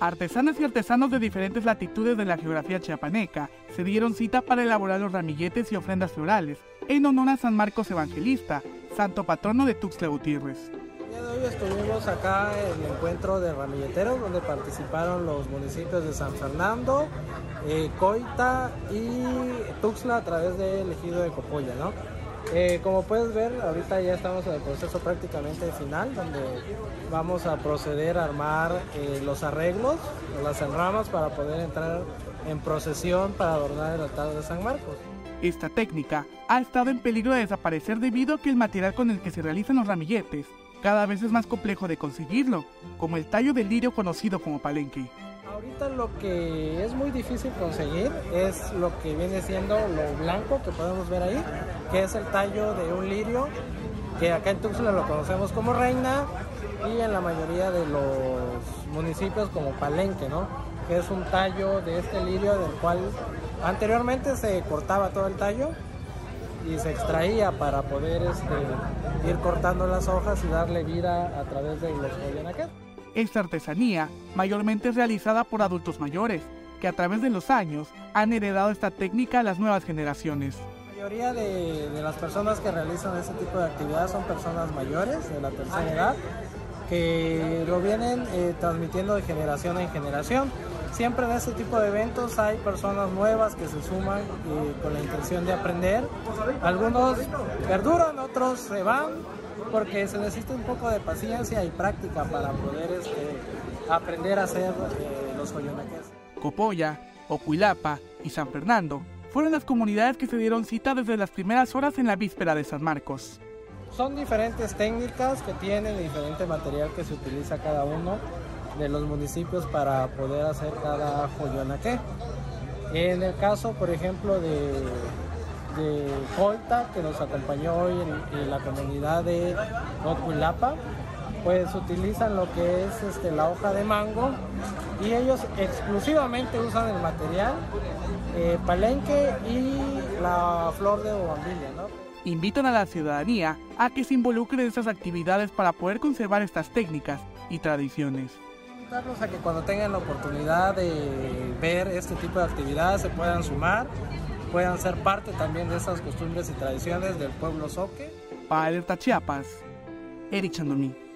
Artesanas y artesanos de diferentes latitudes de la geografía chiapaneca se dieron cita para elaborar los ramilletes y ofrendas florales en honor a San Marcos Evangelista, santo patrono de Tuxtla Gutiérrez. El día de hoy estuvimos acá en el encuentro de ramilleteros donde participaron los municipios de San Fernando, eh, Coita y Tuxtla a través del ejido de Copolla, ¿no? Eh, como puedes ver, ahorita ya estamos en el proceso prácticamente final, donde vamos a proceder a armar eh, los arreglos, las enramas para poder entrar en procesión para adornar el altar de San Marcos. Esta técnica ha estado en peligro de desaparecer debido a que el material con el que se realizan los ramilletes cada vez es más complejo de conseguirlo, como el tallo del lirio conocido como palenque. Ahorita lo que es muy difícil conseguir es lo que viene siendo lo blanco que podemos ver ahí, que es el tallo de un lirio, que acá en Tuxtla lo conocemos como reina y en la mayoría de los municipios como palenque, ¿no? Que es un tallo de este lirio del cual anteriormente se cortaba todo el tallo y se extraía para poder este, ir cortando las hojas y darle vida a través de los coyonaquet. Esta artesanía mayormente es realizada por adultos mayores, que a través de los años han heredado esta técnica a las nuevas generaciones. La mayoría de, las personas que realizan este tipo de actividades son personas mayores, de la tercera edad, que lo vienen eh, transmitiendo de generación en generación. Siempre en este tipo de eventos hay personas nuevas que se suman eh, con la intención de aprender. Algunos perduran, otros se van, porque se necesita un poco de paciencia y práctica para poder este, aprender a hacer eh, los joyonaques. Copolla, Ocuilapa y San Fernando fueron las comunidades que se dieron cita desde las primeras horas en la víspera de San Marcos. Son diferentes técnicas que tienen diferente material que se utiliza cada uno de los municipios para poder hacer cada joyonaque. En el caso, por ejemplo, de de Colta que nos acompañó hoy en, la comunidad de Oculapa, pues utilizan lo que es este, la hoja de mango y ellos exclusivamente usan el material eh, palenque y la flor de bobambilla. ¿no? Invitan a la ciudadanía a que se involucre en estas actividades para poder conservar estas técnicas y tradiciones. Invitarlos a que cuando tengan la oportunidad de ver este tipo de actividades se puedan sumar puedan ser parte también de esas costumbres y tradiciones del pueblo soque. Para Alerta Chiapas, Eric Chandomí.